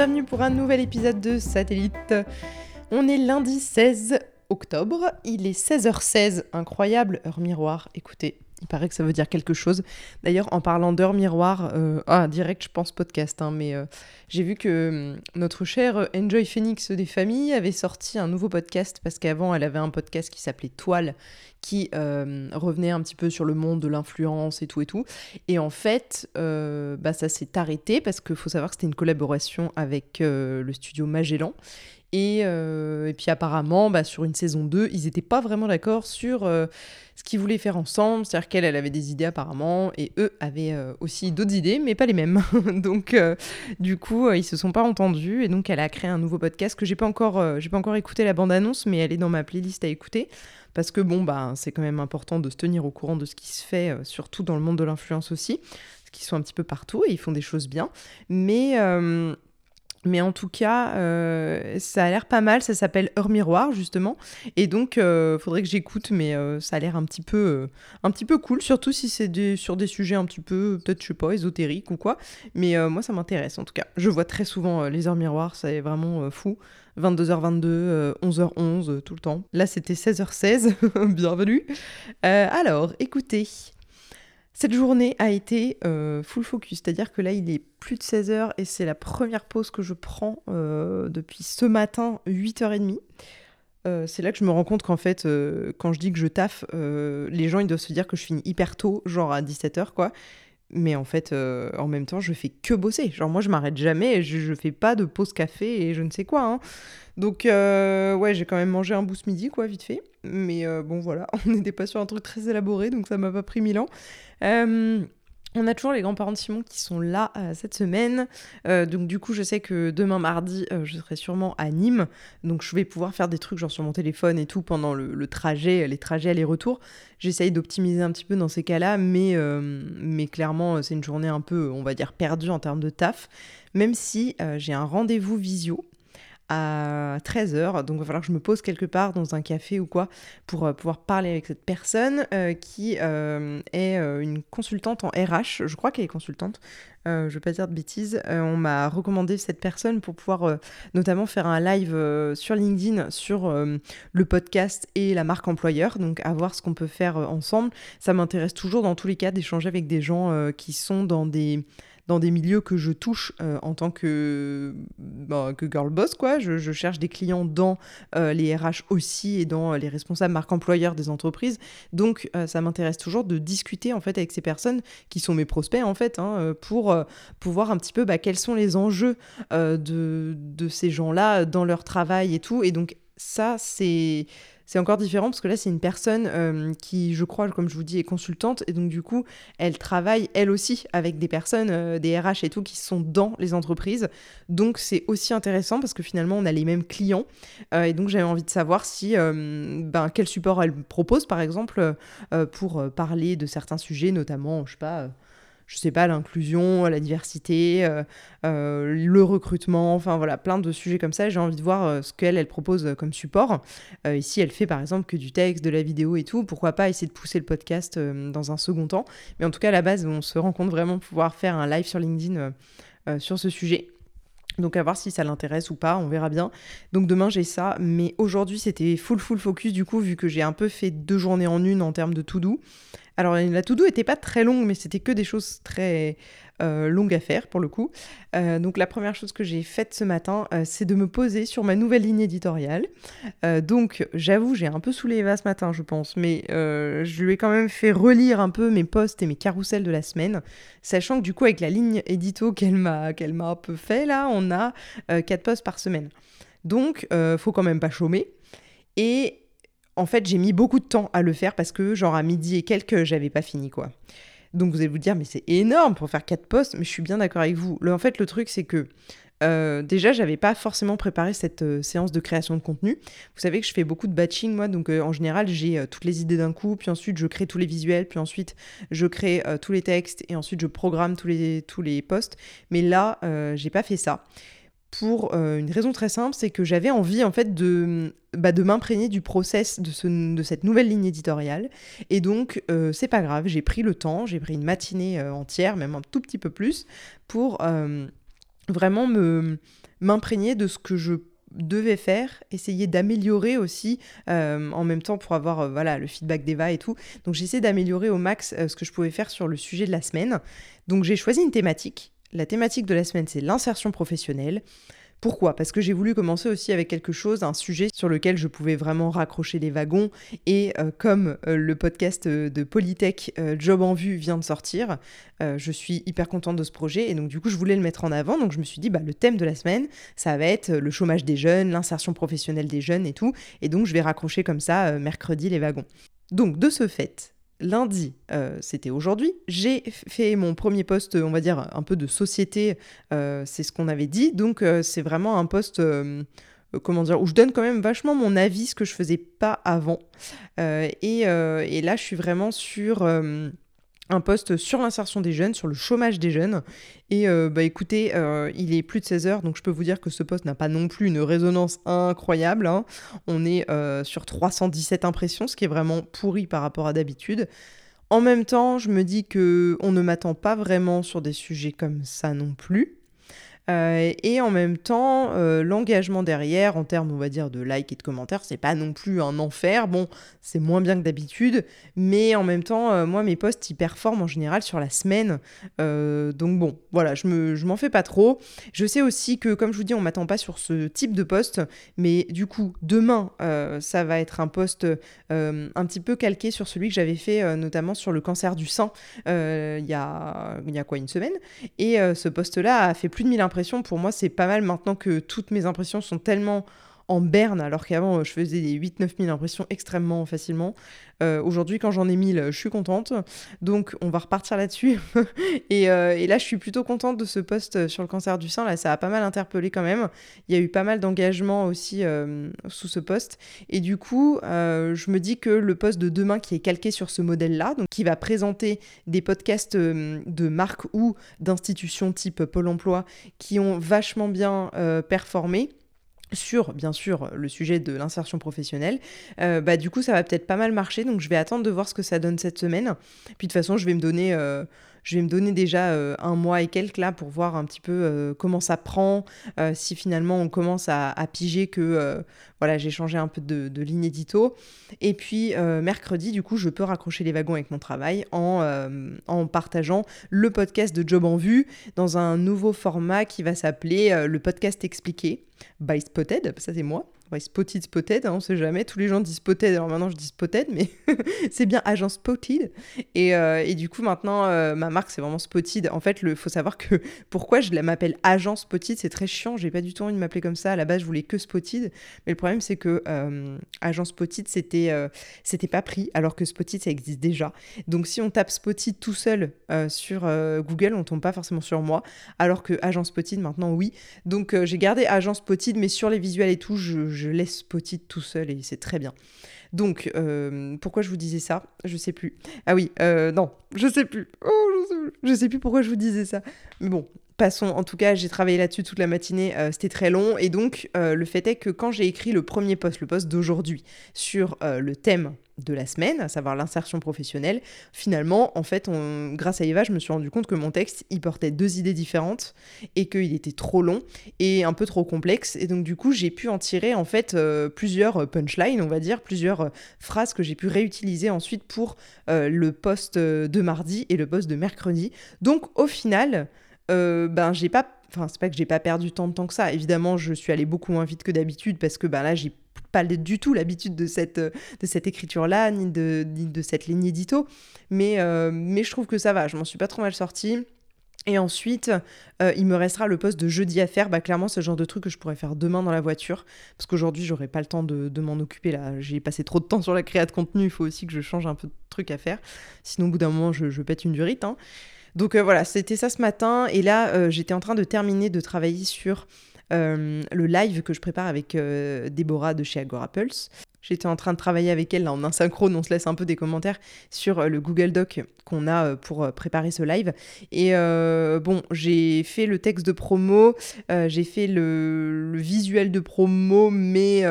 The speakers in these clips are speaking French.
bienvenue pour un nouvel épisode de Satellite. On est lundi 16 octobre, il est 16h16, incroyable heure miroir, écoutez, il paraît que ça veut dire quelque chose. D'ailleurs, en parlant d'heure miroir, euh, ah, direct, je pense podcast, hein, mais euh, j'ai vu que hum, notre chère Enjoy Phoenix des familles avait sorti un nouveau podcast parce qu'avant, elle avait un podcast qui s'appelait Toile, qui euh, revenait un petit peu sur le monde de l'influence et tout et tout. Et en fait, bah, ça s'est arrêté parce qu'il faut savoir que c'était une collaboration avec le studio Magellan. Et, et, puis apparemment, bah, sur une saison 2, ils n'étaient pas vraiment d'accord sur ce qu'ils voulaient faire ensemble. C'est-à-dire qu'elle, elle avait des idées apparemment, et eux avaient euh, aussi d'autres idées, mais pas les mêmes. donc, euh, du coup, euh, ils se sont pas entendus, et donc elle a créé un nouveau podcast que j'ai pas encore, j'ai pas encore écouté la bande-annonce, mais elle est dans ma playlist à écouter. Parce que bon, bah, c'est quand même important de se tenir au courant de ce qui se fait, surtout dans le monde de l'influence aussi, parce qu'ils sont un petit peu partout et ils font des choses bien. Mais mais en tout cas, euh, ça a l'air pas mal. Ça s'appelle Heure Miroir, justement. Et donc, euh, faudrait que j'écoute, mais euh, ça a l'air un, petit peu, un petit peu cool, surtout si c'est sur des sujets un petit peu, peut-être, je sais pas, ésotériques ou quoi. Mais moi, ça m'intéresse, en tout cas. Je vois très souvent les Heures Miroirs, c'est vraiment fou. 22h22, 11h11, tout le temps. Là, c'était 16h16. Bienvenue. alors, écoutez. Cette journée a été euh, full focus, c'est-à-dire que là il est plus de 16h et c'est la première pause que je prends euh, depuis ce matin 8h30. Euh, c'est là que je me rends compte qu'en fait, quand je dis que je taffe, les gens ils doivent se dire que je finis hyper tôt, genre à 17h quoi. Mais en fait, en même temps, je fais que bosser. Genre moi je m'arrête jamais, je, je fais pas de pause café et je ne sais quoi. Hein. Donc ouais, j'ai quand même mangé un boost midi quoi, vite fait. Mais bon voilà, on n'était pas sur un truc très élaboré, donc ça m'a pas pris mille ans. Euh, on a toujours les grands-parents de Simon qui sont là euh, cette semaine. Euh, donc du coup, je sais que demain mardi, je serai sûrement à Nîmes. Donc je vais pouvoir faire des trucs genre sur mon téléphone et tout pendant le, trajet, les trajets aller-retour. J'essaye d'optimiser un petit peu dans ces cas-là, mais, mais clairement, c'est une journée un peu, on va dire, perdue en termes de taf. Même si j'ai un rendez-vous visio à 13h. Donc il va falloir que je me pose quelque part dans un café ou quoi pour euh, pouvoir parler avec cette personne euh, qui euh, est une consultante en RH. Je crois qu'elle est consultante. je ne vais pas dire de bêtises. on m'a recommandé cette personne pour pouvoir notamment faire un live sur LinkedIn sur le podcast et la marque employeur. Donc à voir ce qu'on peut faire ensemble. Ça m'intéresse toujours dans tous les cas d'échanger avec des gens qui sont dans des dans des milieux que je touche euh, en tant que, bah, que girl boss, quoi. Je, cherche des clients dans euh, les RH aussi et dans les responsables marque employeur des entreprises. Donc, euh, ça m'intéresse toujours de discuter en fait avec ces personnes qui sont mes prospects en fait, hein, pour, pour voir un petit peu bah, quels sont les enjeux de, de ces gens-là dans leur travail et tout. Et donc, ça, c'est c'est encore différent parce que là, c'est une personne euh, qui, je crois, comme je vous dis, est consultante et donc du coup, elle travaille elle aussi avec des personnes, euh, des RH et tout, qui sont dans les entreprises. Donc c'est aussi intéressant parce que finalement, on a les mêmes clients euh, et donc j'avais envie de savoir si, ben, quel support elle propose, par exemple, pour parler de certains sujets, notamment, je sais pas je sais pas, l'inclusion, la diversité, euh, euh, le recrutement, enfin voilà, plein de sujets comme ça. J'ai envie de voir euh, ce qu'elle, elle propose comme support. ici, elle fait par exemple que du texte, de la vidéo et tout. Pourquoi pas essayer de pousser le podcast dans un second temps. Mais en tout cas, à la base, on se rend compte vraiment pouvoir faire un live sur LinkedIn sur ce sujet. Donc à voir si ça l'intéresse ou pas, on verra bien. Donc demain j'ai ça, mais aujourd'hui c'était full full focus du coup vu que j'ai un peu fait deux journées en une en termes de to do. Alors la to-do était pas très longue, mais c'était que des choses très euh, longues à faire pour le coup. Euh, donc la première chose que j'ai faite ce matin, euh, c'est de me poser sur ma nouvelle ligne éditoriale. donc j'avoue, j'ai un peu saoulé Eva ce matin, je pense, mais je lui ai quand même fait relire un peu mes posts et mes carousels de la semaine, sachant que du coup avec la ligne édito qu'elle m'a m'a un peu fait là, on a 4 posts par semaine. Donc faut quand même pas chômer. Et en fait, j'ai mis beaucoup de temps à le faire parce que, genre, à midi et quelques, j'avais pas fini, quoi. Donc, vous allez vous dire, mais c'est énorme pour faire quatre posts, mais je suis bien d'accord avec vous. Le, en fait, le truc, c'est que euh, déjà, j'avais pas forcément préparé cette euh, séance de création de contenu. Vous savez que je fais beaucoup de batching, moi, donc euh, en général, j'ai toutes les idées d'un coup, puis ensuite, je crée tous les visuels, puis ensuite, je crée tous les textes, et ensuite, je programme tous les, tous les posts. Mais là, j'ai pas fait ça pour euh, une raison très simple, c'est que j'avais envie en fait de, bah, de m'imprégner du process de, ce, cette nouvelle ligne éditoriale. Et donc, euh, c'est pas grave, j'ai pris le temps, j'ai pris une matinée euh, entière, même un tout petit peu plus, pour vraiment me m'imprégner de ce que je devais faire, essayer d'améliorer aussi en même temps pour avoir le feedback d'Eva et tout. Donc j'essaie d'améliorer au max ce que je pouvais faire sur le sujet de la semaine. Donc j'ai choisi une thématique. La thématique de la semaine c'est l'insertion professionnelle. Pourquoi? Parce que j'ai voulu commencer aussi avec quelque chose, un sujet sur lequel je pouvais vraiment raccrocher les wagons. Et euh, comme euh, le podcast euh, de Polytech Job en vue vient de sortir, je suis hyper contente de ce projet. Et donc du coup, je voulais le mettre en avant. Donc je me suis dit, bah, le thème de la semaine, ça va être le chômage des jeunes, l'insertion professionnelle des jeunes et tout. Et donc je vais raccrocher comme ça mercredi les wagons. Donc de ce fait, lundi, euh, c'était aujourd'hui, j'ai fait mon premier poste, on va dire, un peu de société, euh, c'est ce qu'on avait dit. Donc, euh, c'est vraiment un poste, comment dire, où je donne quand même vachement mon avis, ce que je faisais pas avant. Et, et, là, je suis vraiment sur un poste sur l'insertion des jeunes, sur le chômage des jeunes. Et euh, bah écoutez, euh, il est plus de 16 heures, donc je peux vous dire que ce poste n'a pas non plus une résonance incroyable. Hein. On est euh, sur 317 impressions, ce qui est vraiment pourri par rapport à d'habitude. En même temps, je me dis que on ne m'attend pas vraiment sur des sujets comme ça non plus. Euh, et en même temps, euh, l'engagement derrière, en termes, on va dire, de likes et de commentaires, c'est pas non plus un enfer. Bon, c'est moins bien que d'habitude, mais en même temps, euh, moi, mes posts, ils performent en général sur la semaine. donc bon, voilà, je, me, je m'en fais pas trop. Je sais aussi que, comme je vous dis, on m'attend pas sur ce type de poste, mais du coup, demain, ça va être un post un petit peu calqué sur celui que j'avais fait, notamment sur le cancer du sein, il y, a, y a quoi, une semaine. Et ce post-là a fait plus de 1000 impressions pour moi, c'est pas mal maintenant que toutes mes impressions sont tellement en berne, alors qu'avant, je faisais des 8-9 000 impressions extrêmement facilement. Euh, aujourd'hui, quand j'en ai 1000, je suis contente. Donc, on va repartir là-dessus. Euh, et, là, je suis plutôt contente de ce post sur le cancer du sein. Là, ça a pas mal interpellé quand même. Il y a eu pas mal d'engagement aussi euh, sous ce post. Et du coup, je me dis que le post de demain qui est calqué sur ce modèle-là, donc qui va présenter des podcasts de marques ou d'institutions type Pôle emploi qui ont vachement bien performé, sur bien sûr le sujet de l'insertion professionnelle, euh, bah du coup ça va peut-être pas mal marcher, donc je vais attendre de voir ce que ça donne cette semaine. Puis de toute façon je vais me donner euh, je vais me donner déjà euh, un mois et quelques là pour voir un petit peu euh, comment ça prend, euh, si finalement on commence à, piger que voilà j'ai changé un peu de, ligne édito. Et puis mercredi, du coup, je peux raccrocher les wagons avec mon travail en partageant le podcast de Job en vue dans un nouveau format qui va s'appeler le podcast expliqué by Spotted, ça c'est moi. Ouais, spotted, spotted, hein, on sait jamais. Tous les gens disent spotted, alors maintenant je dis spotted, mais c'est bien agent spotted. Et, euh, du coup, maintenant, euh, ma marque, c'est vraiment spotted. En fait, il faut savoir que pourquoi je m'appelle agent spotted, c'est très chiant. J'ai pas du tout envie de m'appeler comme ça. À la base, je voulais que spotted. Mais le problème, c'est que euh, agent spotted, c'était c'était pas pris, alors que spotted, ça existe déjà. Donc, si on tape spotted tout seul sur Google, on tombe pas forcément sur moi. Alors que agent spotted, maintenant, oui. Donc, j'ai gardé agent spotted, mais sur les visuels et tout, je je laisse Spotted tout seul et c'est très bien. Donc, euh, pourquoi je vous disais ça? Je sais plus. Ah oui, euh, non, je sais plus. Oh, je sais plus. Je sais plus pourquoi je vous disais ça. Mais bon, passons. En tout cas, j'ai travaillé là-dessus toute la matinée. Euh, c'était très long. Et donc, le fait est que quand j'ai écrit le premier post, le post d'aujourd'hui, sur le thème de la semaine, à savoir l'insertion professionnelle, finalement, en fait, grâce à Eva, je me suis rendu compte que mon texte, il portait deux idées différentes et qu'il était trop long et un peu trop complexe. Et donc, du coup, j'ai pu en tirer, en fait, euh, plusieurs punchlines, on va dire, plusieurs euh, phrases que j'ai pu réutiliser ensuite pour euh, le post de mardi et le post de mercredi. Donc, au final, ben, j'ai pas enfin c'est pas que j'ai pas perdu tant de temps que ça évidemment je suis allée beaucoup moins vite que d'habitude parce que ben là j'ai pas du tout l'habitude de cette, de cette écriture-là, ni de, de cette ligne édito. Mais, euh, mais je trouve que ça va, je m'en suis pas trop mal sortie. Et ensuite, euh, il me restera le poste de jeudi à faire. Bah, clairement, ce genre de truc que je pourrais faire demain dans la voiture. Parce qu'aujourd'hui, j'aurai pas le temps de, de m'en occuper. là. J'ai passé trop de temps sur la création de contenu. Il faut aussi que je change un peu de trucs à faire. Sinon, au bout d'un moment, je, je, pète une durite. Hein. Donc euh, voilà, c'était ça ce matin. Et là, j'étais en train de terminer de travailler sur euh, le live que je prépare avec euh, Déborah de chez Agora Pulse. J'étais en train de travailler avec elle là, en asynchrone, on se laisse un peu des commentaires sur euh, le Google Doc qu'on a pour préparer ce live. Et bon, j'ai fait le texte de promo, j'ai fait le, visuel de promo, mais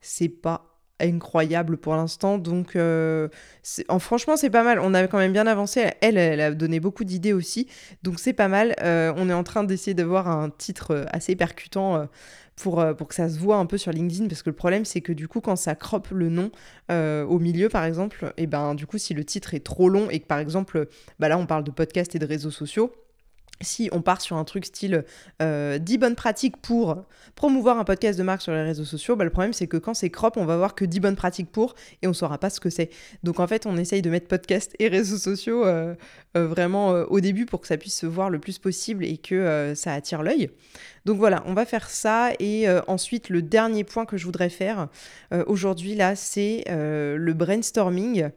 c'est pas incroyable pour l'instant. Donc, en, franchement, c'est pas mal. On a quand même bien avancé. Elle, elle a donné beaucoup d'idées aussi. Donc, c'est pas mal. on est en train d'essayer d'avoir un titre assez percutant pour, euh, pour que ça se voit un peu sur LinkedIn, parce que le problème, c'est que du coup, quand ça croppe le nom euh, au milieu, par exemple, et ben du coup, si le titre est trop long et que par exemple, bah là, on parle de podcast et de réseaux sociaux, si on part sur un truc style euh, 10 bonnes pratiques pour promouvoir un podcast de marque sur les réseaux sociaux, bah, le problème c'est que quand c'est crop, on va voir que 10 bonnes pratiques pour et on saura pas ce que c'est. Donc en fait, on essaye de mettre podcast et réseaux sociaux euh, euh, vraiment euh, au début pour que ça puisse se voir le plus possible et que ça attire l'œil. Donc voilà, on va faire ça et ensuite le dernier point que je voudrais faire aujourd'hui là, c'est le brainstorming.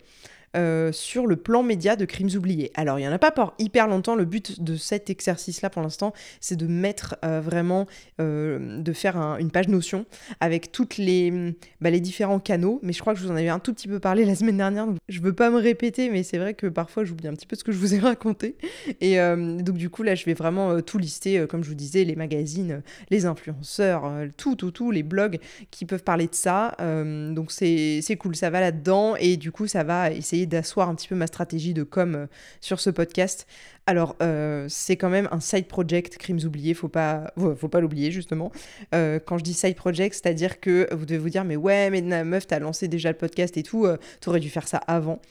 Euh, sur le plan média de Crimes oubliés. Alors, il n'y en a pas pour hyper longtemps. Le but de cet exercice-là, pour l'instant, c'est de mettre euh, vraiment, euh, de faire une page Notion avec toutes les, bah, les différents canaux. Mais je crois que je vous en avais un tout petit peu parlé la semaine dernière. Donc je veux pas me répéter, mais c'est vrai que parfois, j'oublie un petit peu ce que je vous ai raconté. Et donc, du coup, là, je vais vraiment tout lister, comme je vous disais, les magazines, les influenceurs, tout, tout, tout, les blogs qui peuvent parler de ça. donc, c'est cool, ça va là-dedans. Et du coup, ça va essayer d'asseoir un petit peu ma stratégie de com euh, sur ce podcast. Alors, euh, c'est quand même un side project, Crimes oubliés, faut pas, faut pas l'oublier justement. Euh, quand je dis side project, c'est-à-dire que vous devez vous dire, mais ouais, mais meuf, t'as lancé déjà le podcast et tout, t'aurais dû faire ça avant.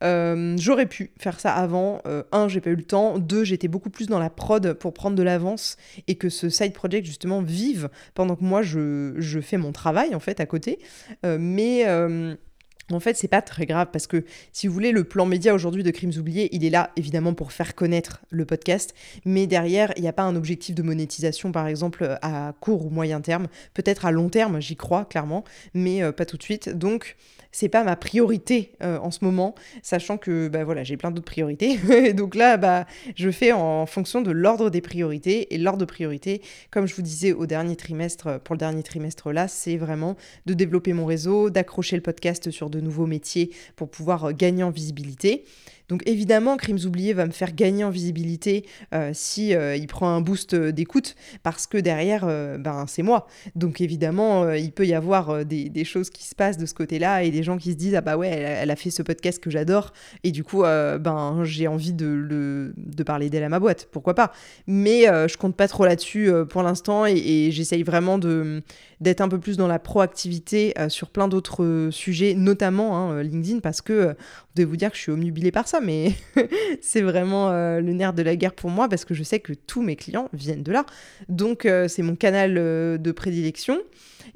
j'aurais pu faire ça avant. un, j'ai pas eu le temps. Deux, j'étais beaucoup plus dans la prod pour prendre de l'avance et que ce side project justement vive pendant que moi je, je fais mon travail en fait à côté. mais en fait, c'est pas très grave parce que si vous voulez, le plan média aujourd'hui de Crimes oubliés, il est là évidemment pour faire connaître le podcast, mais derrière, il n'y a pas un objectif de monétisation par exemple à court ou moyen terme, peut-être à long terme, j'y crois clairement, mais euh, pas tout de suite. Donc, c'est pas ma priorité euh, en ce moment, sachant que bah j'ai plein d'autres priorités. donc là, bah, je fais en fonction de l'ordre des priorités. Et l'ordre de priorité, comme je vous disais au dernier trimestre, pour le dernier trimestre là, c'est vraiment de développer mon réseau, d'accrocher le podcast sur de nouveaux métiers pour pouvoir euh, gagner en visibilité. Donc évidemment, Crimes oubliés va me faire gagner en visibilité euh, si euh, il prend un boost euh, d'écoute, parce que derrière, ben c'est moi. Donc évidemment, il peut y avoir des, choses qui se passent de ce côté-là et des gens qui se disent ah bah ouais, elle, a fait ce podcast que j'adore et du coup, ben j'ai envie de, le, de parler d'elle à ma boîte, pourquoi pas? Mais je compte pas trop là-dessus pour l'instant et, j'essaye vraiment d'être un peu plus dans la proactivité sur plein d'autres sujets, notamment hein, LinkedIn, parce que vous devez vous dire que je suis omnubilée par ça mais c'est vraiment euh, le nerf de la guerre pour moi parce que je sais que tous mes clients viennent de là. Donc euh, c'est mon canal euh, de prédilection.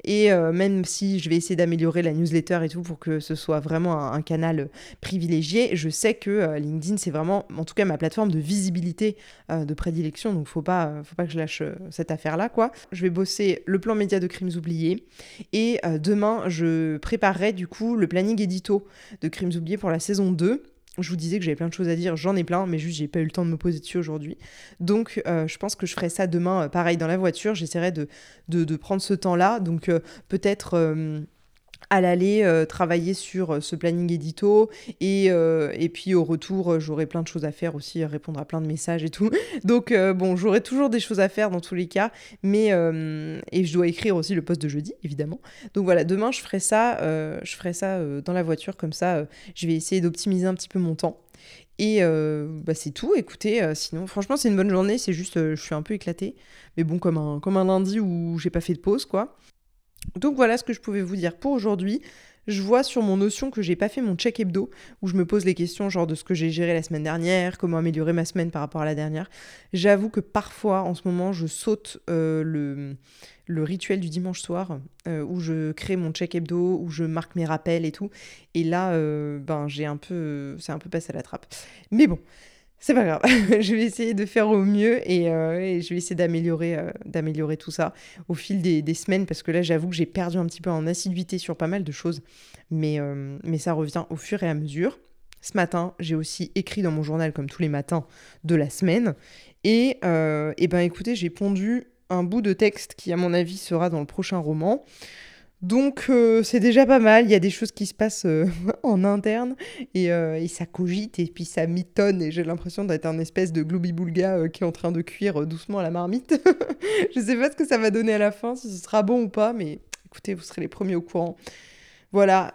Et même si je vais essayer d'améliorer la newsletter et tout pour que ce soit vraiment un, canal privilégié, je sais que LinkedIn, c'est vraiment, en tout cas, ma plateforme de visibilité de prédilection. Donc, faut pas, faut pas que je lâche cette affaire-là, quoi. Je vais bosser le plan média de Crimes oubliés. Et demain, je préparerai du coup le planning édito de Crimes oubliés pour la saison 2. Je vous disais que j'avais plein de choses à dire, j'en ai plein, mais juste j'ai pas eu le temps de me poser dessus aujourd'hui. Donc euh, je pense que je ferai ça demain, euh, pareil dans la voiture, j'essaierai de, de, prendre ce temps-là. Donc euh, peut-être à l'aller euh, travailler sur euh, ce planning édito et, euh, puis au retour j'aurai plein de choses à faire aussi répondre à plein de messages et tout. Donc bon j'aurai toujours des choses à faire dans tous les cas mais et je dois écrire aussi le poste de jeudi évidemment. Donc voilà demain je ferai ça je ferai ça dans la voiture comme ça je vais essayer d'optimiser un petit peu mon temps. Et bah c'est tout, écoutez, sinon franchement c'est une bonne journée, c'est juste je suis un peu éclatée, mais bon comme un, comme un lundi où j'ai pas fait de pause quoi. Donc voilà ce que je pouvais vous dire pour aujourd'hui. Je vois sur mon notion que j'ai pas fait mon check hebdo où je me pose les questions genre de ce que j'ai géré la semaine dernière, comment améliorer ma semaine par rapport à la dernière. J'avoue que parfois en ce moment je saute euh, le, rituel du dimanche soir euh, où je crée mon check hebdo, où je marque mes rappels et tout. Et là, euh, ben j'ai un peu, c'est un peu passé à la trappe. Mais bon, c'est pas grave, je vais essayer de faire au mieux et, euh, je vais essayer d'améliorer, euh, d'améliorer tout ça au fil des, semaines parce que là j'avoue que j'ai perdu un petit peu en assiduité sur pas mal de choses, mais, euh, mais ça revient au fur et à mesure. Ce matin, j'ai aussi écrit dans mon journal comme tous les matins de la semaine et, et ben écoutez, j'ai pondu un bout de texte qui à mon avis sera dans le prochain roman. Donc euh, c'est déjà pas mal, il y a des choses qui se passent euh, en interne euh, et, ça cogite et puis ça mitonne et j'ai l'impression d'être un espèce de gloubi-boulga qui est en train de cuire doucement la marmite. Je sais pas ce que ça va donner à la fin, si ce sera bon ou pas, mais écoutez, vous serez les premiers au courant. Voilà,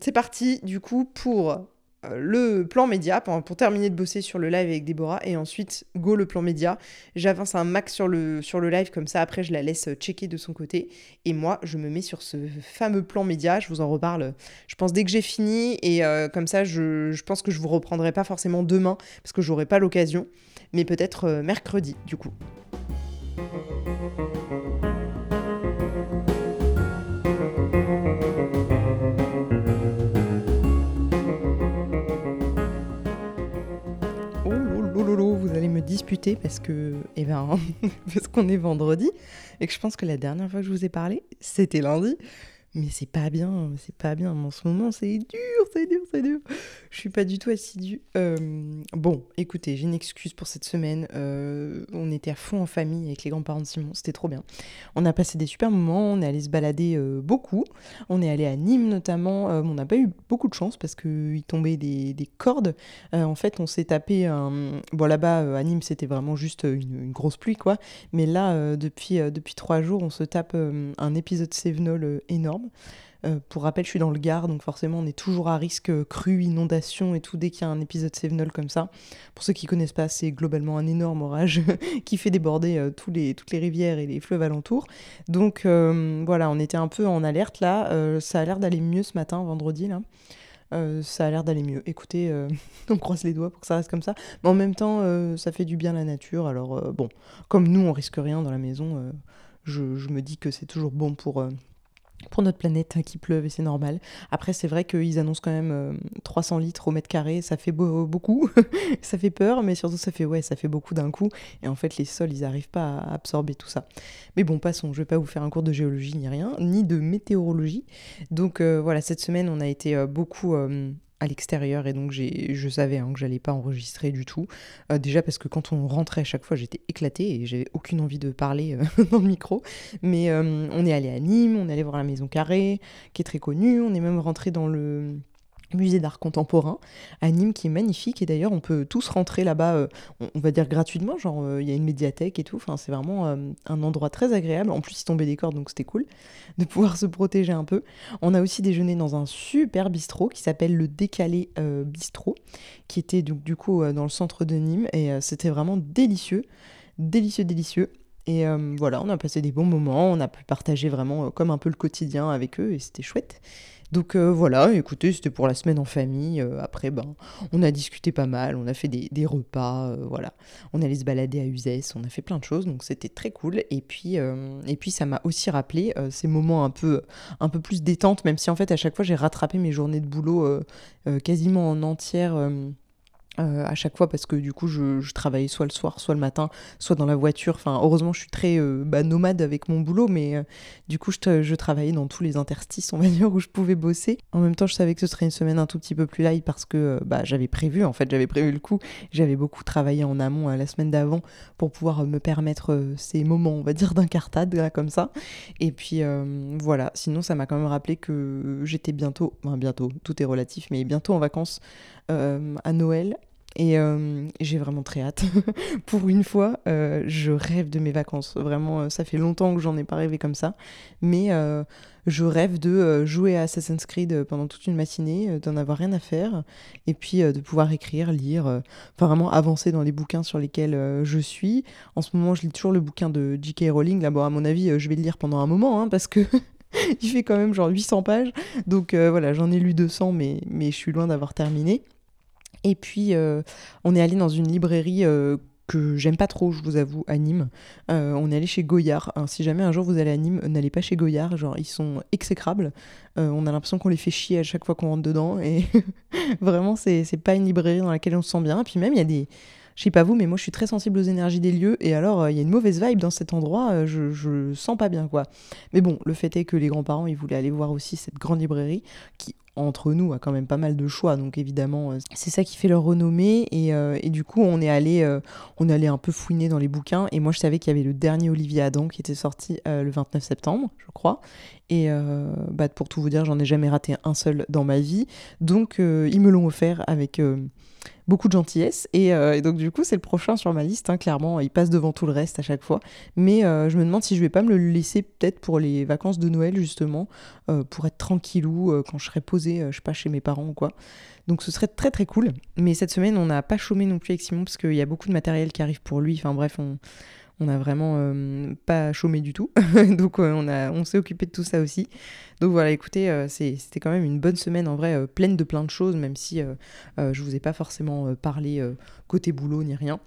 c'est parti du coup pour le plan média pour, terminer de bosser sur le live avec Déborah et ensuite go le plan média. J'avance un max sur le, sur le live comme ça après je la laisse checker de son côté et moi je me mets sur ce fameux plan média, je vous en reparle je pense dès que j'ai fini et euh, comme ça je, je, pense que je vous reprendrai pas forcément demain parce que j'aurai pas l'occasion mais peut-être euh, mercredi du coup. Disputer parce que, eh ben, parce qu'on est vendredi et que je pense que la dernière fois que je vous ai parlé, c'était lundi mais c'est pas bien, c'est pas bien. En ce moment, c'est dur, c'est dur, c'est dur. Je suis pas du tout assidue. Euh, bon, écoutez, j'ai une excuse pour cette semaine. Euh, on était à fond en famille avec les grands-parents de Simon, c'était trop bien. On a passé des super moments, on est allé se balader euh, beaucoup. On est allé à Nîmes notamment. on n'a pas eu beaucoup de chance parce qu'il tombait des, des cordes. en fait, on s'est tapé un. Bon, là-bas, à Nîmes, c'était vraiment juste une, grosse pluie, quoi. Mais là, depuis, depuis trois jours, on se tape un épisode Sévenol énorme. Euh, pour rappel, je suis dans le Gard, donc forcément, on est toujours à risque euh, crue, inondation et tout dès qu'il y a un épisode Sevenol comme ça. Pour ceux qui connaissent pas, c'est globalement un énorme orage qui fait déborder euh, toutes les rivières et les fleuves alentours. Donc voilà, on était un peu en alerte là. ça a l'air d'aller mieux ce matin, vendredi là. ça a l'air d'aller mieux. Écoutez, on croise les doigts pour que ça reste comme ça. Mais en même temps, ça fait du bien à la nature. Alors bon, comme nous, on risque rien dans la maison, je, me dis que c'est toujours bon pour pour notre planète hein, qui pleuve et c'est normal. Après, c'est vrai qu'ils annoncent quand même 300 euh, litres au mètre carré, ça fait beaucoup, ça fait peur, mais surtout ça fait ouais, ça fait beaucoup d'un coup. Et en fait, les sols, ils n'arrivent pas à absorber tout ça. Mais bon, passons, je vais pas vous faire un cours de géologie ni rien, ni de météorologie. Donc euh, voilà, cette semaine, on a été euh, beaucoup à l'extérieur et donc je savais hein, que j'allais pas enregistrer du tout. Euh, déjà parce que quand on rentrait à chaque fois j'étais éclatée et j'avais aucune envie de parler euh, dans le micro. Mais euh, on est allé à Nîmes, on est allé voir la Maison Carrée qui est très connue, on est même rentré dans le musée d'art contemporain à Nîmes qui est magnifique. Et d'ailleurs on peut tous rentrer là-bas euh, on, va dire gratuitement genre euh, il y a une médiathèque et tout. Enfin c'est vraiment euh, un endroit très agréable. En plus il tombait des cordes donc c'était cool de pouvoir se protéger un peu. On a aussi déjeuné dans un super bistrot qui s'appelle le décalé bistrot qui était donc du coup dans le centre de Nîmes. Et c'était vraiment délicieux. Délicieux délicieux. Et voilà, on a passé des bons moments, on a pu partager vraiment comme un peu le quotidien avec eux et c'était chouette. Donc euh, voilà, écoutez, c'était pour la semaine en famille. Euh, après, ben, on a discuté pas mal, on a fait des, repas, euh, voilà. On allait se balader à Uzès, on a fait plein de choses, donc c'était très cool. Et puis, et puis ça m'a aussi rappelé ces moments un peu, un peu plus détente, même si en fait à chaque fois j'ai rattrapé mes journées de boulot quasiment en entière euh, à chaque fois parce que du coup je, travaillais soit le soir soit le matin soit dans la voiture. Enfin heureusement je suis très euh, bah, nomade avec mon boulot mais euh, du coup je, travaillais dans tous les interstices on va dire où je pouvais bosser. En même temps je savais que ce serait une semaine un tout petit peu plus light parce que bah, j'avais prévu en fait j'avais prévu le coup. J'avais beaucoup travaillé en amont la semaine d'avant pour pouvoir me permettre ces moments on va dire d'incartade là comme ça. Et puis voilà. Sinon ça m'a quand même rappelé que j'étais bientôt enfin bientôt tout est relatif mais bientôt en vacances à Noël et euh, j'ai vraiment très hâte. Pour une fois, euh, je rêve de mes vacances. Vraiment, euh, ça fait longtemps que j'en ai pas rêvé comme ça. Mais je rêve de jouer à Assassin's Creed pendant toute une matinée, d'en avoir rien à faire, et puis de pouvoir écrire, lire, enfin vraiment avancer dans les bouquins sur lesquels je suis. En ce moment, je lis toujours le bouquin de J.K. Rowling. Là, bon, à mon avis, je vais le lire pendant un moment, hein, parce que il fait quand même genre 800 pages. Donc voilà, j'en ai lu 200, mais, mais je suis loin d'avoir terminé. Et puis, euh, on est allé dans une librairie euh, que j'aime pas trop, je vous avoue, à Nîmes. Euh, on est allé chez Goyard. si jamais un jour vous allez à Nîmes, n'allez pas chez Goyard, genre ils sont exécrables. on a l'impression qu'on les fait chier à chaque fois qu'on rentre dedans. Et vraiment, c'est pas une librairie dans laquelle on se sent bien. Et puis même, il y a des. Je sais pas vous, mais moi je suis très sensible aux énergies des lieux. Et alors, il y a une mauvaise vibe dans cet endroit, je, je sens pas bien quoi. Mais bon, le fait est que les grands-parents, ils voulaient aller voir aussi cette grande librairie qui entre nous a quand même pas mal de choix donc évidemment euh, c'est ça qui fait leur renommée et, euh, du coup on est allé euh, on un peu fouiner dans les bouquins et moi je savais qu'il y avait le dernier Olivier Adam qui était sorti le 29 septembre je crois et bah, pour tout vous dire j'en ai jamais raté un seul dans ma vie donc ils me l'ont offert avec beaucoup de gentillesse. Et, donc, du coup, c'est le prochain sur ma liste, hein, clairement. Il passe devant tout le reste à chaque fois. Mais je me demande si je vais pas me le laisser peut-être pour les vacances de Noël, justement, pour être tranquillou quand je serai posée, je sais pas, chez mes parents ou quoi. Donc ce serait très très cool. Mais cette semaine, on n'a pas chômé non plus avec Simon parce qu'il y a beaucoup de matériel qui arrive pour lui. Enfin bref, on, on a vraiment euh, pas chômé du tout. Donc on, a, on s'est occupé de tout ça aussi. Donc voilà, écoutez, euh, c'était quand même une bonne semaine en vrai, euh, pleine de plein de choses, même si je vous ai pas forcément parlé côté boulot ni rien.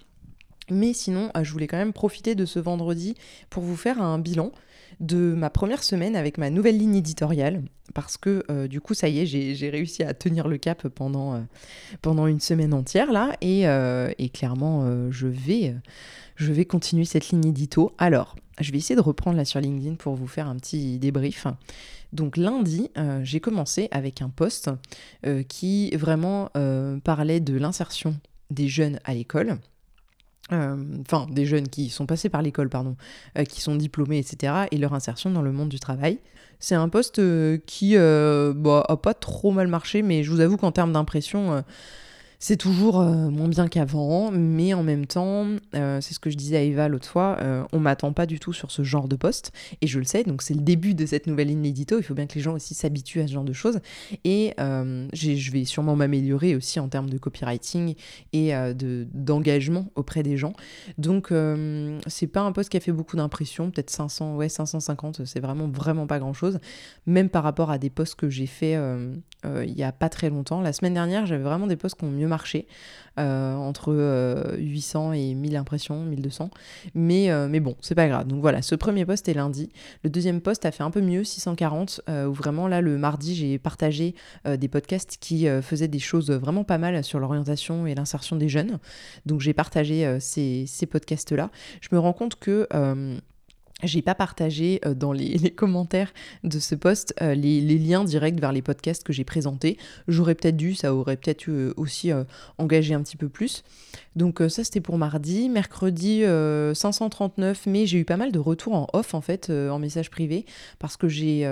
Mais sinon, je voulais quand même profiter de ce vendredi pour vous faire un bilan de ma première semaine avec ma nouvelle ligne éditoriale. Parce que du coup, ça y est, j'ai réussi à tenir le cap pendant, pendant une semaine entière là. Et, et clairement, je vais je vais continuer cette ligne édito. Alors, je vais essayer de reprendre là sur LinkedIn pour vous faire un petit débrief. Donc lundi, euh, j'ai commencé avec un post euh, qui vraiment euh, parlait de l'insertion des jeunes à l'école. Enfin, des jeunes qui sont passés par l'école, pardon, qui sont diplômés, etc., et leur insertion dans le monde du travail. C'est un post qui bah, a pas trop mal marché, mais je vous avoue qu'en termes d'impression, c'est toujours euh, moins bien qu'avant, mais en même temps, euh, c'est ce que je disais à Eva l'autre fois, euh, on m'attend pas du tout sur ce genre de poste, et je le sais, donc c'est le début de cette nouvelle ligne il faut bien que les gens aussi s'habituent à ce genre de choses, et je vais sûrement m'améliorer aussi en termes de copywriting et de d'engagement auprès des gens. Donc c'est pas un poste qui a fait beaucoup d'impression, peut-être 500, ouais 550, c'est vraiment vraiment pas grand chose, même par rapport à des posts que j'ai fait il y a pas très longtemps. La semaine dernière, j'avais vraiment des posts qui ont mieux marché, euh, entre 800 euh, et 1000 impressions, 1200. Mais, euh, mais bon, c'est pas grave. Donc voilà, ce premier post est lundi. Le deuxième post a fait un peu mieux, 640, où vraiment là, le mardi, j'ai partagé des podcasts qui faisaient des choses vraiment pas mal sur l'orientation et l'insertion des jeunes. Donc j'ai partagé ces, ces podcasts-là. Je me rends compte que j'ai pas partagé euh, dans les, commentaires de ce post euh, les, liens directs vers les podcasts que j'ai présentés. J'aurais peut-être dû, ça aurait peut-être euh, aussi engagé un petit peu plus. Donc ça c'était pour mardi. Mercredi 539, mais j'ai eu pas mal de retours en off en fait, en message privé, parce que j'ai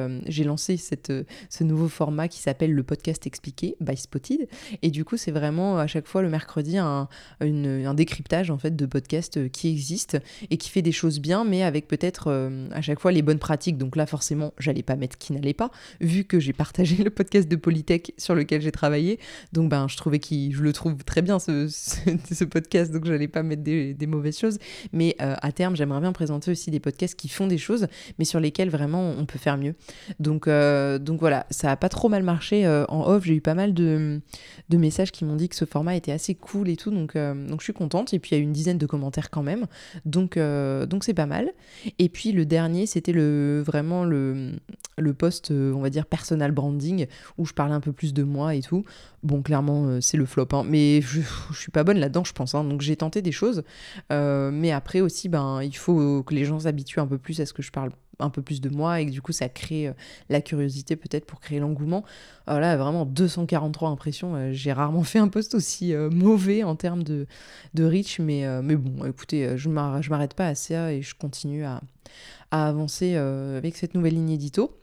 lancé cette, ce nouveau format qui s'appelle le podcast expliqué by Spotted. Et du coup c'est vraiment à chaque fois le mercredi un, un décryptage en fait de podcasts qui existent et qui fait des choses bien, mais avec peut-être euh, à chaque fois les bonnes pratiques. Donc là, forcément, j'allais pas mettre qui n'allait pas, vu que j'ai partagé le podcast de Polytech sur lequel j'ai travaillé. Donc ben, je trouvais qu'il, je le trouve très bien ce, podcast, donc j'allais pas mettre des, mauvaises choses. Mais euh, à terme, j'aimerais bien présenter aussi des podcasts qui font des choses, mais sur lesquels vraiment on peut faire mieux. Donc, euh, donc voilà, ça a pas trop mal marché en off. J'ai eu pas mal de, messages qui m'ont dit que ce format était assez cool et tout, donc, donc je suis contente. Et puis il y a eu une dizaine de commentaires quand même, donc donc c'est pas mal. Et puis le dernier, c'était le, vraiment le, le post, euh, on va dire, personal branding, où je parlais un peu plus de moi et tout. Bon, clairement, euh, c'est le flop, hein. mais je, je, suis pas bonne là-dedans, je pense. Hein. donc j'ai tenté des choses. Euh, mais après aussi, ben, il faut que les gens s'habituent un peu plus à ce que je parle un peu plus de moi et que du coup ça crée la curiosité peut-être pour créer l'engouement. Voilà, vraiment 243 impressions. j'ai rarement fait un post aussi mauvais en termes de, de reach, mais, mais bon, écoutez, je m'arrête pas à ça et je continue à, à avancer avec cette nouvelle ligne édito.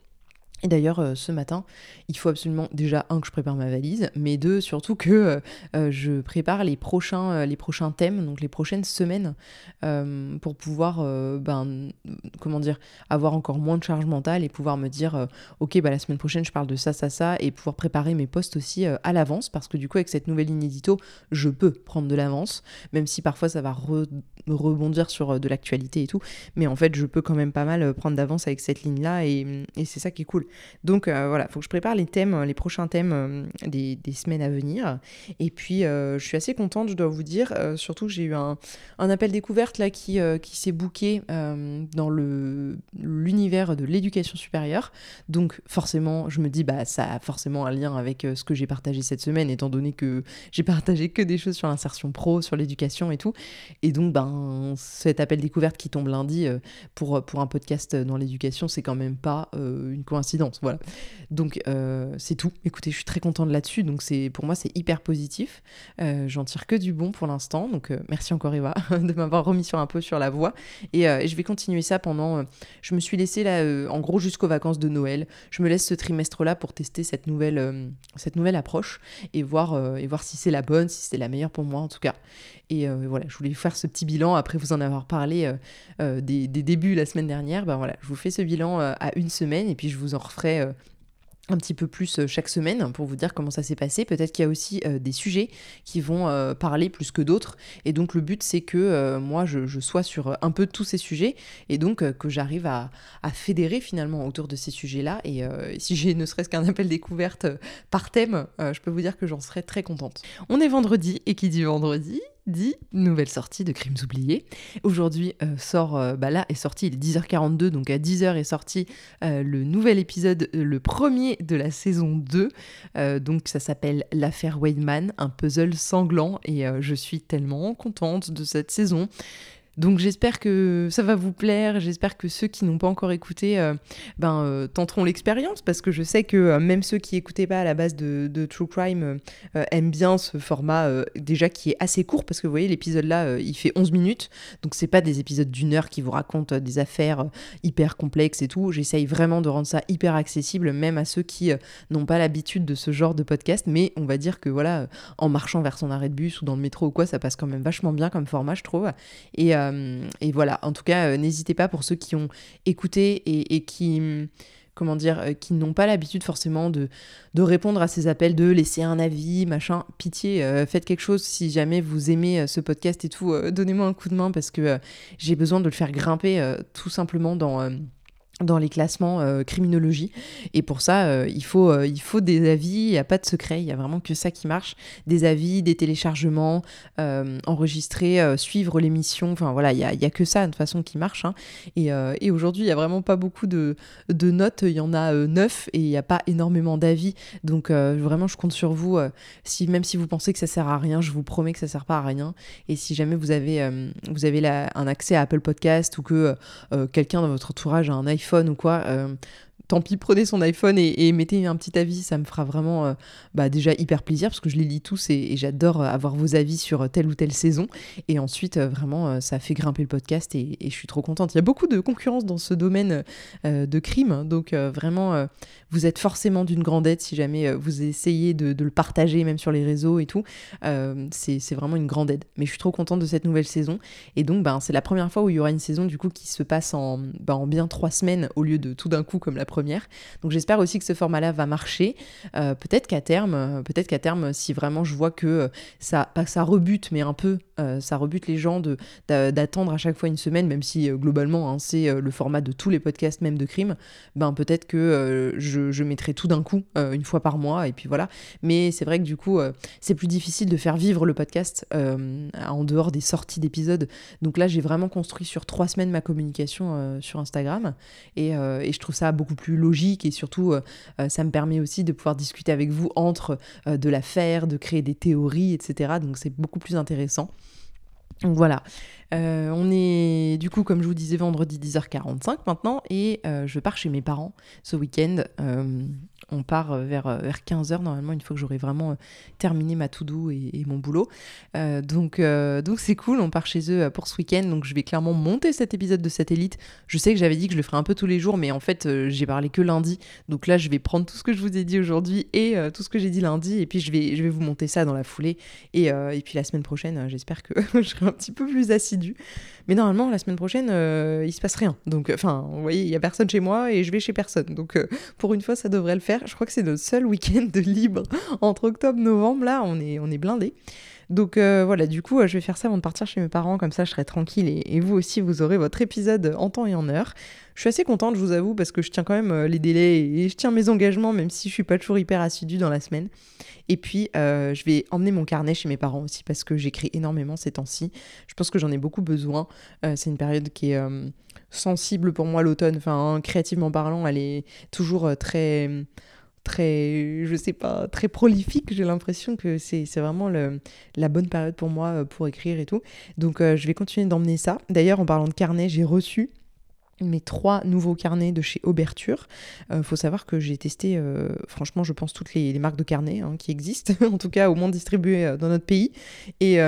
Et d'ailleurs, euh, ce matin, il faut absolument déjà, un, que je prépare ma valise, mais deux, surtout que euh, euh, je prépare les prochains, les prochains thèmes, donc les prochaines semaines, pour pouvoir, ben, comment dire, avoir encore moins de charge mentale et pouvoir me dire, ok, bah, la semaine prochaine, je parle de ça, ça, ça, et pouvoir préparer mes posts aussi à l'avance, parce que du coup, avec cette nouvelle ligne édito, je peux prendre de l'avance, même si parfois ça va rebondir sur de l'actualité et tout, mais en fait, je peux quand même pas mal prendre d'avance avec cette ligne-là, et c'est ça qui est cool. Donc euh, voilà, il faut que je prépare les thèmes, les prochains thèmes euh, des, semaines à venir. Et puis euh, je suis assez contente, je dois vous dire, surtout que j'ai eu un, appel découverte là qui, qui s'est booké dans l'univers de l'éducation supérieure. Donc forcément, je me dis, bah ça a forcément un lien avec ce que j'ai partagé cette semaine, étant donné que j'ai partagé que des choses sur l'insertion pro, sur l'éducation et tout. Et donc, ben, cet appel découverte qui tombe lundi pour, pour un podcast dans l'éducation, c'est quand même pas une coïncidence voilà. Donc euh, c'est tout. Écoutez, je suis très contente là-dessus. Donc c'est pour moi c'est hyper positif. Euh, j'en tire que du bon pour l'instant. Donc euh, merci encore Eva de m'avoir remis sur un peu sur la voie. Et, je vais continuer ça pendant. je me suis laissé là en gros jusqu'aux vacances de Noël. Je me laisse ce trimestre-là pour tester cette nouvelle approche et voir si c'est la bonne, si c'est la meilleure pour moi en tout cas. Et voilà, je voulais faire ce petit bilan après vous en avoir parlé des, des, débuts la semaine dernière. Ben voilà, je vous fais ce bilan à une semaine et puis je vous en referai un petit peu plus euh, chaque semaine pour vous dire comment ça s'est passé. Peut-être qu'il y a aussi euh, des sujets qui vont euh, parler plus que d'autres. Et donc le but c'est que moi je, sois sur un peu tous ces sujets et donc que j'arrive à, à, fédérer finalement autour de ces sujets-là. Et si j'ai ne serait-ce qu'un appel découverte par thème, je peux vous dire que j'en serais très contente. On est vendredi et qui dit vendredi dit nouvelle sortie de Crimes oubliés. Aujourd'hui euh, sort, euh, bah là est sorti, il est 10h42, donc à 10h est sorti euh, le nouvel épisode, le premier de la saison 2. donc ça s'appelle L'affaire Weidman, un puzzle sanglant et je suis tellement contente de cette saison. Donc j'espère que ça va vous plaire, j'espère que ceux qui n'ont pas encore écouté euh, ben, euh, tenteront l'expérience, parce que je sais que euh, même ceux qui n'écoutaient pas à la base de, True Crime aiment bien ce format déjà qui est assez court, parce que vous voyez l'épisode là, il fait 11 minutes, donc c'est pas des épisodes d'une heure qui vous racontent des affaires hyper complexes et tout, j'essaye vraiment de rendre ça hyper accessible, même à ceux qui n'ont pas l'habitude de ce genre de podcast, mais on va dire que voilà, en marchant vers son arrêt de bus ou dans le métro ou quoi, ça passe quand même vachement bien comme format, je trouve. Euh, et voilà, en tout cas, euh, n'hésitez pas pour ceux qui ont écouté et, qui comment dire, euh, qui n'ont pas l'habitude forcément de, de répondre à ces appels, de laisser un avis, machin. Pitié, faites quelque chose si jamais vous aimez ce podcast et tout. Donnez-moi un coup de main parce que j'ai besoin de le faire grimper tout simplement dans dans les classements euh, criminologie. Et pour ça, euh, il, faut, euh, il faut des avis, il n'y a pas de secret, il y a vraiment que ça qui marche. Des avis, des téléchargements, enregistrer, suivre l'émission, enfin voilà, il n'y a, a, que ça de toute façon qui marche. Hein. Et, et aujourd'hui, il n'y a vraiment pas beaucoup de, de notes, il y en a neuf et il n'y a pas énormément d'avis. Donc vraiment, je compte sur vous. si, même si vous pensez que ça sert à rien, je vous promets que ça sert pas à rien. Et si jamais vous avez, vous avez un accès à Apple Podcast ou que quelqu'un dans votre entourage a un iPhone, ou quoi, euh, tant pis, prenez son iPhone et, mettez un petit avis, ça me fera vraiment euh, bah, déjà hyper plaisir parce que je les lis tous et, j'adore euh, avoir vos avis sur telle ou telle saison. Et ensuite, vraiment, ça fait grimper le podcast et, je suis trop contente. Il y a beaucoup de concurrence dans ce domaine de crime, donc vraiment, vous êtes forcément d'une grande aide si jamais vous essayez de, le partager, même sur les réseaux et tout. c'est vraiment une grande aide. Mais je suis trop contente de cette nouvelle saison. Et donc, ben, c'est la première fois où il y aura une saison du coup qui se passe en, ben, en bien trois semaines au lieu de tout d'un coup comme la première Donc j'espère aussi que ce format-là va marcher. Euh, peut-être qu'à terme, euh, peut-être qu'à terme, si vraiment je vois que euh, ça, pas ça rebute, mais un peu, ça rebute les gens de d'attendre à chaque fois une semaine, même si globalement hein, c'est le format de tous les podcasts, même de crime. Ben peut-être que je, je, mettrai tout d'un coup une fois par mois et puis voilà. Mais c'est vrai que du coup, c'est plus difficile de faire vivre le podcast en dehors des sorties d'épisodes. Donc là, j'ai vraiment construit sur trois semaines ma communication sur Instagram et, et je trouve ça beaucoup plus logique et surtout euh, euh, ça me permet aussi de pouvoir discuter avec vous entre euh, de l'affaire, de créer des théories, etc. Donc c'est beaucoup plus intéressant. Donc voilà, on est du coup comme je vous disais vendredi 10h45 maintenant et je pars chez mes parents ce week-end on part euh, vers, euh, vers 15h normalement, une fois que j'aurai vraiment euh, terminé ma to-do et, mon boulot. donc c'est cool, on part chez eux pour ce week-end, donc je vais clairement monter cet épisode de Satellite. Je sais que j'avais dit que je le ferais un peu tous les jours, mais en fait j'ai parlé que lundi. Donc là je vais prendre tout ce que je vous ai dit aujourd'hui et tout ce que j'ai dit lundi, et puis je vais, vous monter ça dans la foulée. Et, puis la semaine prochaine, j'espère que je serai un petit peu plus assidue. Mais normalement, la semaine prochaine, il se passe rien. Donc enfin, vous voyez, il y a personne chez moi et je vais chez personne. Donc pour une fois, ça devrait le faire. Je crois que c'est notre seul week-end de libre entre octobre et novembre. Là, on est, on est blindé. Donc euh, voilà, du coup, euh, je vais faire ça avant de partir chez mes parents, comme ça je serai tranquille et, vous aussi, vous aurez votre épisode en temps et en heure. Je suis assez contente, je vous avoue, parce que je tiens quand même euh, les délais et je tiens mes engagements, même si je suis pas toujours hyper assidue dans la semaine. Et puis, je vais emmener mon carnet chez mes parents aussi, parce que j'écris énormément ces temps-ci. Je pense que j'en ai beaucoup besoin. c'est une période qui est sensible pour moi, l'automne. Enfin, créativement parlant, elle est toujours très très, je sais pas, très prolifique. J'ai l'impression que c'est vraiment la bonne période pour moi euh, pour écrire et tout. Donc euh, je vais continuer d'emmener ça. D'ailleurs, en parlant de carnet, j'ai reçu mes trois nouveaux carnets de chez Auberture. Il faut savoir que j'ai testé, franchement, je pense, toutes les, marques de carnets hein, qui existent, en tout cas au moins distribuées dans notre pays. Et,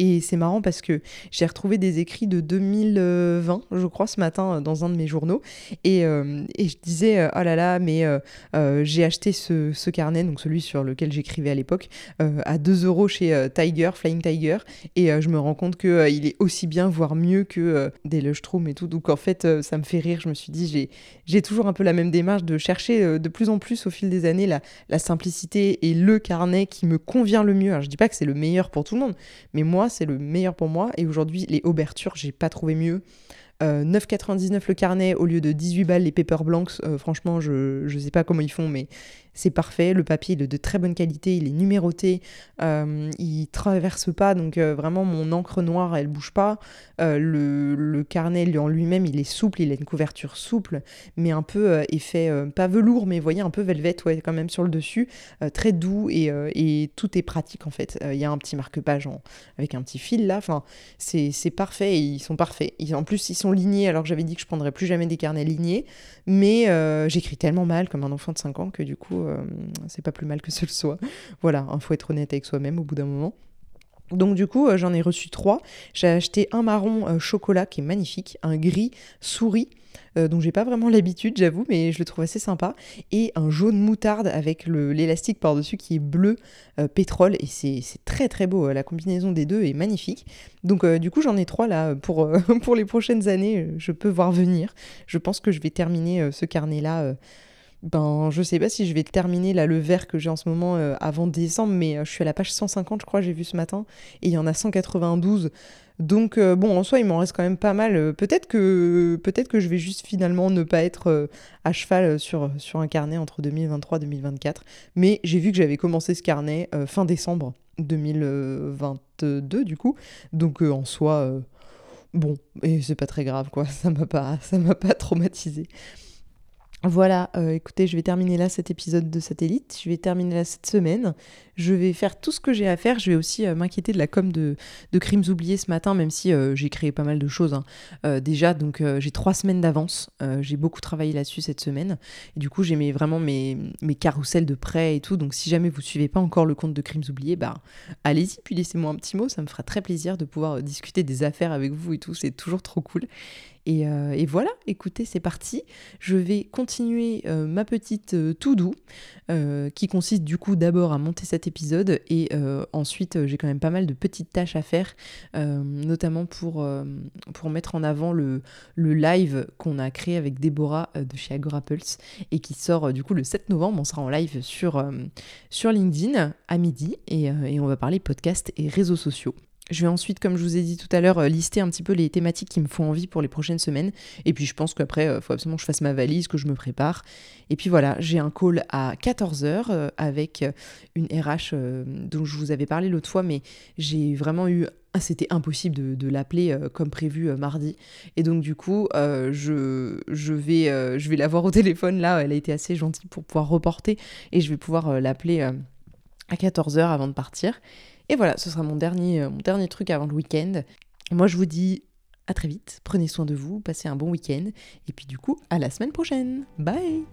et c'est marrant parce que j'ai retrouvé des écrits de 2020, je crois, ce matin euh, dans un de mes journaux. Et, euh, je disais, euh, oh là là, mais j'ai acheté ce, carnet, donc celui sur lequel j'écrivais à l'époque, à 2 euros chez Tiger, Flying Tiger. Et je me rends compte qu'il est aussi bien, voire mieux que des Leuchtturm et tout. Donc en fait, ça me fait rire. Je me suis dit, j'ai toujours un peu la même démarche de chercher de plus en plus au fil des années la, la simplicité et le carnet qui me convient le mieux. Alors je dis pas que c'est le meilleur pour tout le monde, mais moi, c'est le meilleur pour moi. Et aujourd'hui, les ouvertures, j'ai pas trouvé mieux. 9,99 euh, le carnet au lieu de 18 balles les paper blanks. Euh, franchement, je ne sais pas comment ils font, mais c'est parfait. Le papier est de très bonne qualité, il est numéroté, euh, il traverse pas, donc euh, vraiment mon encre noire elle bouge pas. Euh, le, carnet en lui-même il est souple, il a une couverture souple, mais un peu effet pas velours, mais voyez un peu velvet quand même sur le dessus, très doux et, tout est pratique en fait. Il y a un petit marque-page avec un petit fil là, enfin c'est parfait ils sont parfaits. en plus ils sont lignés alors j'avais dit que je prendrais plus jamais des carnets lignés, mais j'écris tellement mal comme un enfant de 5 ans que du coup euh, c'est pas plus mal que ce le soit. Voilà, il faut être honnête avec soi-même au bout d'un moment. Donc du coup, euh, j'en ai reçu trois. J'ai acheté un marron euh, chocolat qui est magnifique, un gris souris dont j'ai pas vraiment l'habitude, j'avoue, mais je le trouve assez sympa, et un jaune moutarde avec l'élastique par-dessus qui est bleu pétrole, et c'est très très beau, la combinaison des deux est magnifique. Donc du coup, j'en ai trois là pour, pour les prochaines années, je peux voir venir. Je pense que je vais terminer ce carnet-là ben, je sais pas si je vais terminer là le verre que j'ai en ce moment euh, avant décembre, mais euh, je suis à la page 150, je crois, j'ai vu ce matin, et il y en a 192. Donc euh, bon, en soi, il m'en reste quand même pas mal. peut-être que peut-être que je vais juste finalement ne pas être à cheval sur, sur un carnet entre 2023 et 2024. Mais j'ai vu que j'avais commencé ce carnet fin décembre 2022 du coup. Donc en soi, bon, et c'est pas très grave quoi. Ça m'a pas ça m'a pas traumatisé. Voilà, euh, écoutez, je vais terminer là cet épisode de Satellite. Je vais terminer là cette semaine. Je vais faire tout ce que j'ai à faire. Je vais aussi euh, m'inquiéter de la com de, Crimes oubliés ce matin, même si euh, j'ai créé pas mal de choses hein. déjà. Donc j'ai trois semaines d'avance. j'ai beaucoup travaillé là-dessus cette semaine. Et du coup, j'ai vraiment mes, mes carousels de prêts et tout. Donc si jamais vous suivez pas encore le compte de Crimes oubliés, bah allez-y, puis laissez-moi un petit mot. Ça me fera très plaisir de pouvoir discuter des affaires avec vous et tout. C'est toujours trop cool. Euh, et, voilà, écoutez, c'est parti. Je vais continuer euh, ma petite euh, tout doux, qui consiste du coup d'abord à monter cet épisode et ensuite j'ai quand même pas mal de petites tâches à faire, notamment pour, mettre en avant le, live qu'on a créé avec Déborah de chez Agorapulse et qui sort du coup le 7 novembre. On sera en live sur, sur LinkedIn à midi et on va parler podcast et réseaux sociaux. Je vais ensuite, comme je vous ai dit tout à l'heure, euh, lister un petit peu les thématiques qui me font envie pour les prochaines semaines. Et puis je pense qu'après, il euh, faut absolument que je fasse ma valise, que je me prépare. Et puis voilà, j'ai un call à 14h euh, avec une RH dont je vous avais parlé l'autre fois, mais j'ai vraiment eu ah, c'était impossible de, l'appeler comme prévu mardi. Et donc du coup, je, vais, je vais la voir au téléphone là. Elle a été assez gentille pour pouvoir reporter et je vais pouvoir l'appeler à 14h avant de partir. Et voilà, ce sera mon dernier, euh, mon dernier truc avant le week-end. Moi, je vous dis à très vite, prenez soin de vous, passez un bon week-end, et puis du coup, à la semaine prochaine. Bye